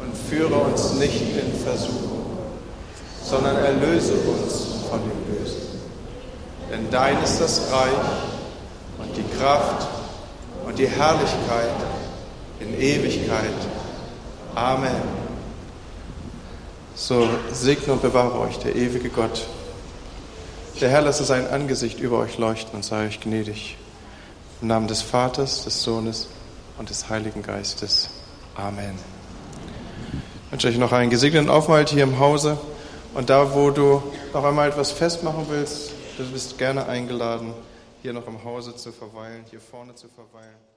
Und führe uns nicht in Versuchung sondern erlöse uns von dem Bösen. Denn dein ist das Reich und die Kraft und die Herrlichkeit in Ewigkeit. Amen. So segne und bewahre euch der ewige Gott. Der Herr lasse sein Angesicht über euch leuchten und sei euch gnädig. Im Namen des Vaters, des Sohnes und des Heiligen Geistes. Amen. Ich wünsche euch noch einen gesegneten Aufenthalt hier im Hause. Und da, wo du noch einmal etwas festmachen willst, du bist gerne eingeladen, hier noch im Hause zu verweilen, hier vorne zu verweilen.